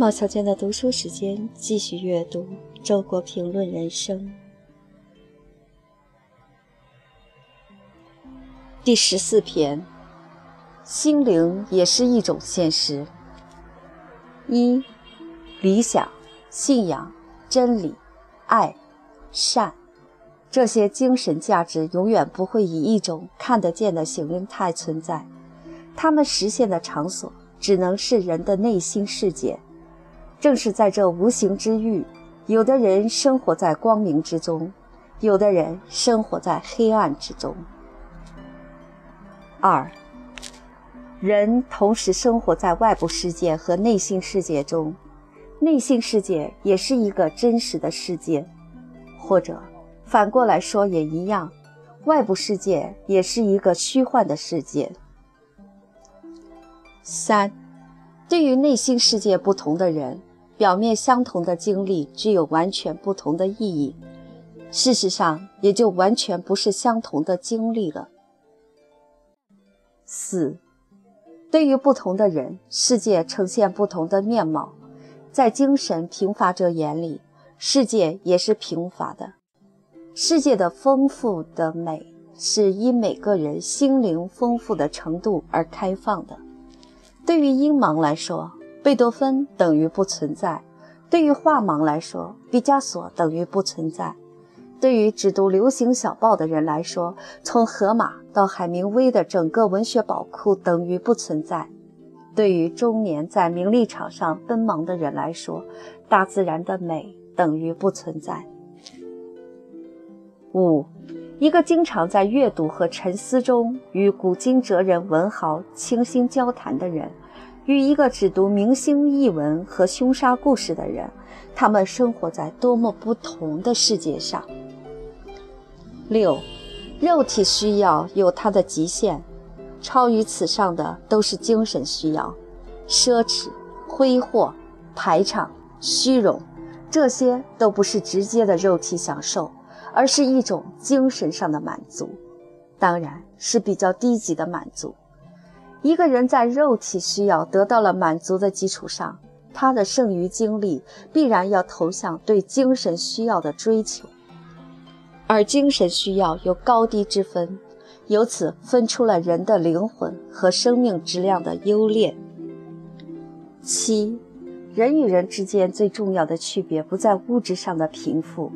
毛小娟的读书时间，继续阅读《周国评论人生》第十四篇：心灵也是一种现实。一、理想、信仰、真理、爱、善，这些精神价值永远不会以一种看得见的形态存在，它们实现的场所只能是人的内心世界。正是在这无形之域，有的人生活在光明之中，有的人生活在黑暗之中。二，人同时生活在外部世界和内心世界中，内心世界也是一个真实的世界，或者反过来说也一样，外部世界也是一个虚幻的世界。三，对于内心世界不同的人。表面相同的经历具有完全不同的意义，事实上也就完全不是相同的经历了。四，对于不同的人，世界呈现不同的面貌，在精神贫乏者眼里，世界也是贫乏的。世界的丰富的美是因每个人心灵丰富的程度而开放的。对于阴盲来说，贝多芬等于不存在，对于画盲来说，毕加索等于不存在；对于只读流行小报的人来说，从荷马到海明威的整个文学宝库等于不存在；对于中年在名利场上奔忙的人来说，大自然的美等于不存在。五，一个经常在阅读和沉思中与古今哲人文豪倾心交谈的人。与一个只读明星译文和凶杀故事的人，他们生活在多么不同的世界上。六，肉体需要有它的极限，超于此上的都是精神需要，奢侈、挥霍、排场、虚荣，这些都不是直接的肉体享受，而是一种精神上的满足，当然是比较低级的满足。一个人在肉体需要得到了满足的基础上，他的剩余精力必然要投向对精神需要的追求，而精神需要有高低之分，由此分出了人的灵魂和生命质量的优劣。七，人与人之间最重要的区别不在物质上的贫富，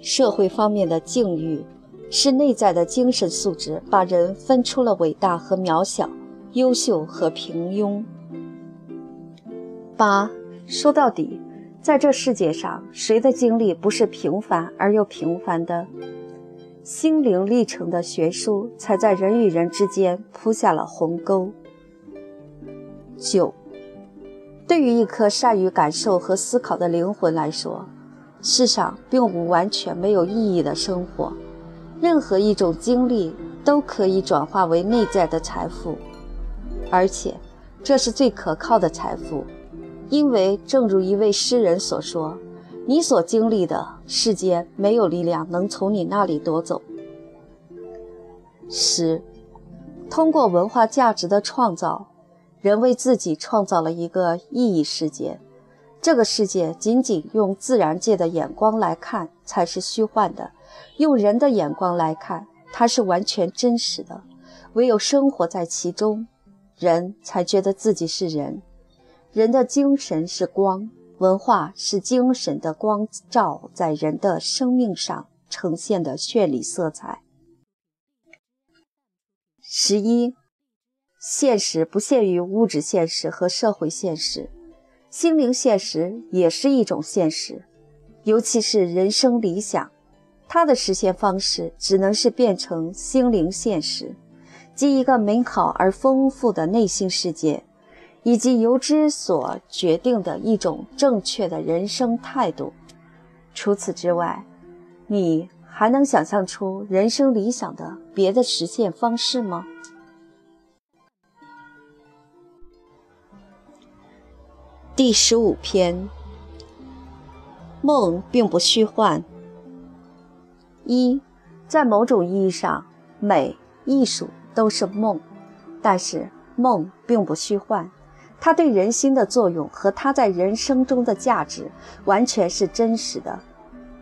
社会方面的境遇，是内在的精神素质把人分出了伟大和渺小。优秀和平庸。八，说到底，在这世界上，谁的经历不是平凡而又平凡的？心灵历程的悬殊，才在人与人之间铺下了鸿沟。九，对于一颗善于感受和思考的灵魂来说，世上并无完全没有意义的生活，任何一种经历都可以转化为内在的财富。而且，这是最可靠的财富，因为正如一位诗人所说：“你所经历的世界，没有力量能从你那里夺走。”十，通过文化价值的创造，人为自己创造了一个意义世界。这个世界仅仅用自然界的眼光来看才是虚幻的，用人的眼光来看，它是完全真实的。唯有生活在其中。人才觉得自己是人，人的精神是光，文化是精神的光照在人的生命上呈现的绚丽色彩。十一，现实不限于物质现实和社会现实，心灵现实也是一种现实，尤其是人生理想，它的实现方式只能是变成心灵现实。即一个美好而丰富的内心世界，以及由之所决定的一种正确的人生态度。除此之外，你还能想象出人生理想的别的实现方式吗？第十五篇，梦并不虚幻。一，在某种意义上，美、艺术。都是梦，但是梦并不虚幻，它对人心的作用和它在人生中的价值，完全是真实的。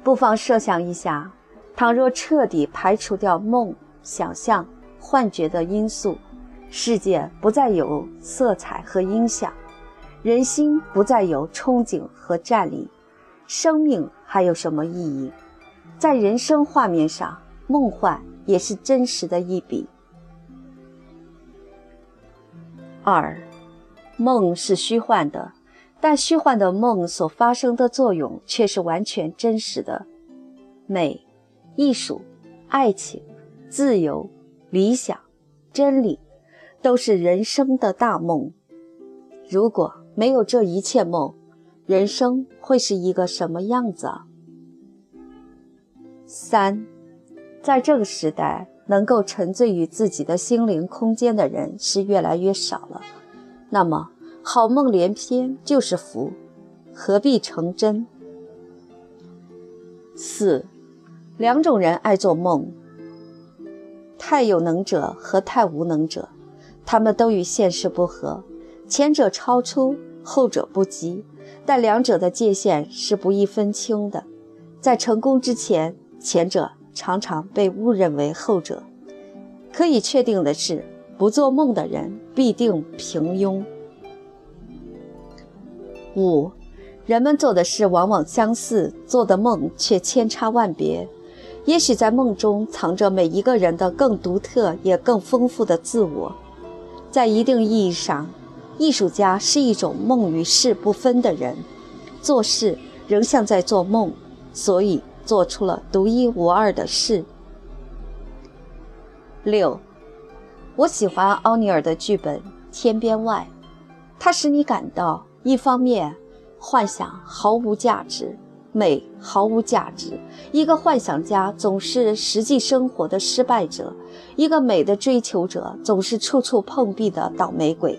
不妨设想一下，倘若彻底排除掉梦、想象、幻觉的因素，世界不再有色彩和音响，人心不再有憧憬和站立，生命还有什么意义？在人生画面上，梦幻也是真实的一笔。二。梦是虚幻的，但虚幻的梦所发生的作用却是完全真实的。美、艺术、爱情、自由、理想、真理，都是人生的大梦。如果没有这一切梦，人生会是一个什么样子？三，在这个时代，能够沉醉于自己的心灵空间的人是越来越少了。那么，好梦连篇就是福，何必成真？四，两种人爱做梦：太有能者和太无能者，他们都与现实不合，前者超出，后者不及，但两者的界限是不易分清的。在成功之前，前者常常被误认为后者。可以确定的是。不做梦的人必定平庸。五，人们做的事往往相似，做的梦却千差万别。也许在梦中藏着每一个人的更独特也更丰富的自我。在一定意义上，艺术家是一种梦与事不分的人，做事仍像在做梦，所以做出了独一无二的事。六。我喜欢奥尼尔的剧本《天边外》，它使你感到，一方面，幻想毫无价值，美毫无价值。一个幻想家总是实际生活的失败者，一个美的追求者总是处处碰壁的倒霉鬼。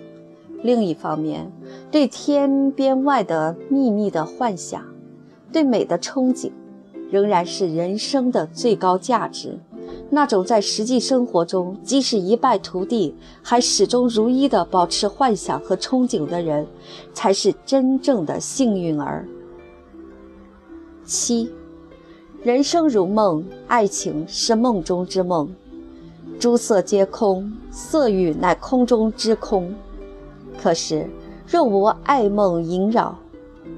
另一方面，对天边外的秘密的幻想，对美的憧憬，仍然是人生的最高价值。那种在实际生活中即使一败涂地，还始终如一地保持幻想和憧憬的人，才是真正的幸运儿。七，人生如梦，爱情是梦中之梦。诸色皆空，色欲乃空中之空。可是，若无爱梦萦绕，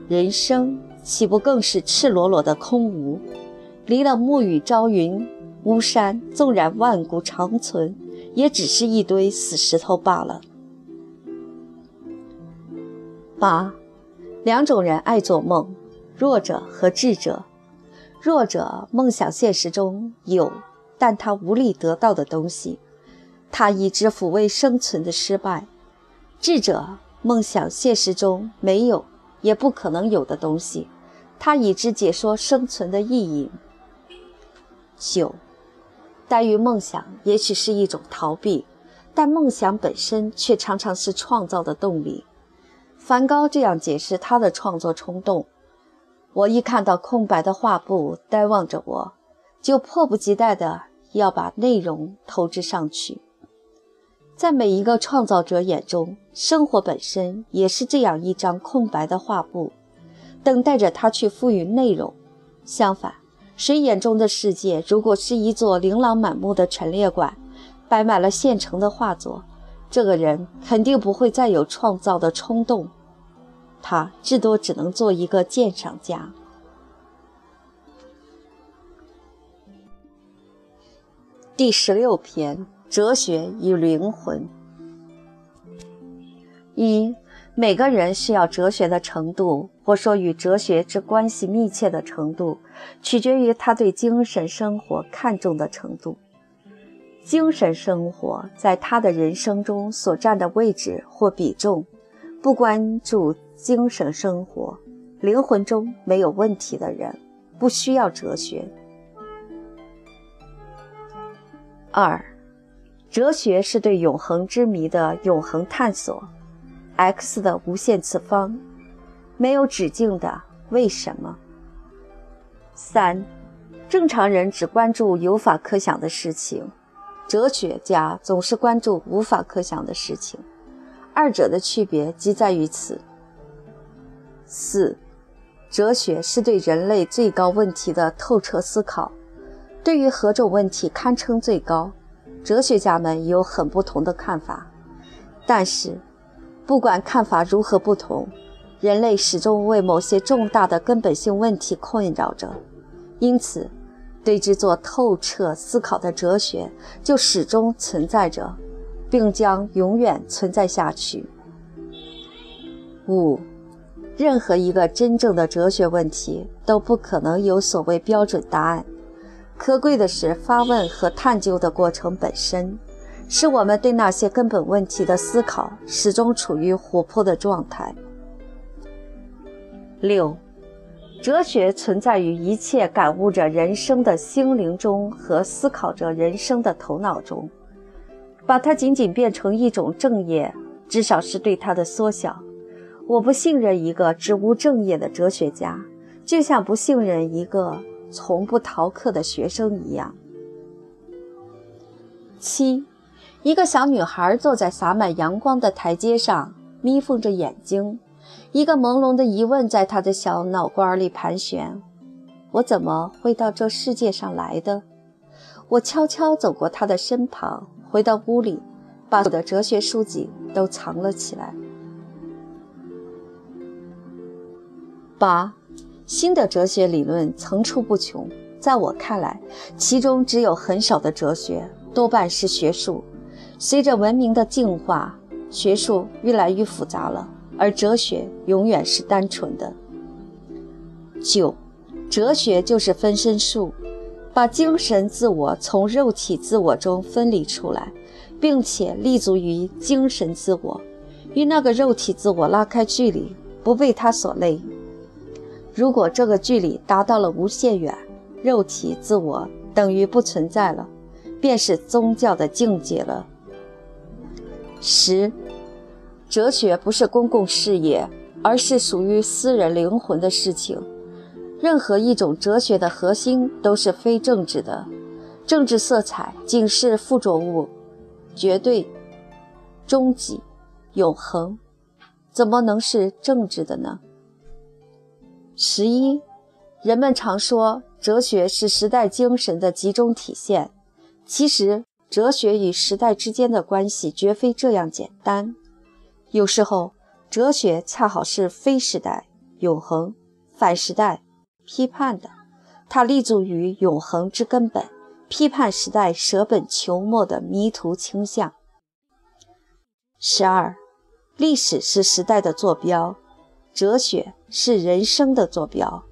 人生岂不更是赤裸裸的空无？离了暮雨朝云。巫山纵然万古长存，也只是一堆死石头罢了。八，两种人爱做梦：弱者和智者。弱者梦想现实中有，但他无力得到的东西，他已知抚慰生存的失败；智者梦想现实中没有，也不可能有的东西，他已知解说生存的意义。九。耽于梦想，也许是一种逃避，但梦想本身却常常是创造的动力。梵高这样解释他的创作冲动：我一看到空白的画布呆望着我，就迫不及待地要把内容投掷上去。在每一个创造者眼中，生活本身也是这样一张空白的画布，等待着他去赋予内容。相反。谁眼中的世界，如果是一座琳琅满目的陈列馆，摆满了现成的画作，这个人肯定不会再有创造的冲动，他至多只能做一个鉴赏家。第十六篇：哲学与灵魂。一。每个人需要哲学的程度，或说与哲学之关系密切的程度，取决于他对精神生活看重的程度。精神生活在他的人生中所占的位置或比重，不关注精神生活，灵魂中没有问题的人，不需要哲学。二，哲学是对永恒之谜的永恒探索。X 的无限次方，没有止境的为什么？三，正常人只关注有法可想的事情，哲学家总是关注无法可想的事情。二者的区别即在于此。四，哲学是对人类最高问题的透彻思考。对于何种问题堪称最高，哲学家们有很不同的看法。但是，不管看法如何不同，人类始终为某些重大的根本性问题困扰着，因此，对之做透彻思考的哲学就始终存在着。并将永远存在下去。五，任何一个真正的哲学问题都不可能有所谓标准答案。可贵的是发问和探究的过程本身，使我们对那些根本问题的思考始终处于活泼的状态。六，哲学存在于一切感悟着人生的心灵中和思考着人生的头脑中。把它仅仅变成一种正业，至少是对它的缩小。我不信任一个只无正业的哲学家，就像不信任一个从不逃课的学生一样。七，一个小女孩坐在洒满阳光的台阶上，眯缝着眼睛，一个朦胧的疑问在她的小脑瓜里盘旋：我怎么会到这世界上来的？我悄悄走过她的身旁。回到屋里，把我的哲学书籍都藏了起来。八，新的哲学理论层出不穷，在我看来，其中只有很少的哲学，多半是学术。随着文明的进化，学术越来越复杂了，而哲学永远是单纯的。九，哲学就是分身术。把精神自我从肉体自我中分离出来，并且立足于精神自我，与那个肉体自我拉开距离，不被它所累。如果这个距离达到了无限远，肉体自我等于不存在了，便是宗教的境界了。十，哲学不是公共事业，而是属于私人灵魂的事情。任何一种哲学的核心都是非政治的，政治色彩仅是附着物，绝对、终极、永恒，怎么能是政治的呢？十一，人们常说哲学是时代精神的集中体现，其实哲学与时代之间的关系绝非这样简单，有时候哲学恰好是非时代、永恒、反时代。批判的，它立足于永恒之根本，批判时代舍本求末的迷途倾向。十二，历史是时代的坐标，哲学是人生的坐标。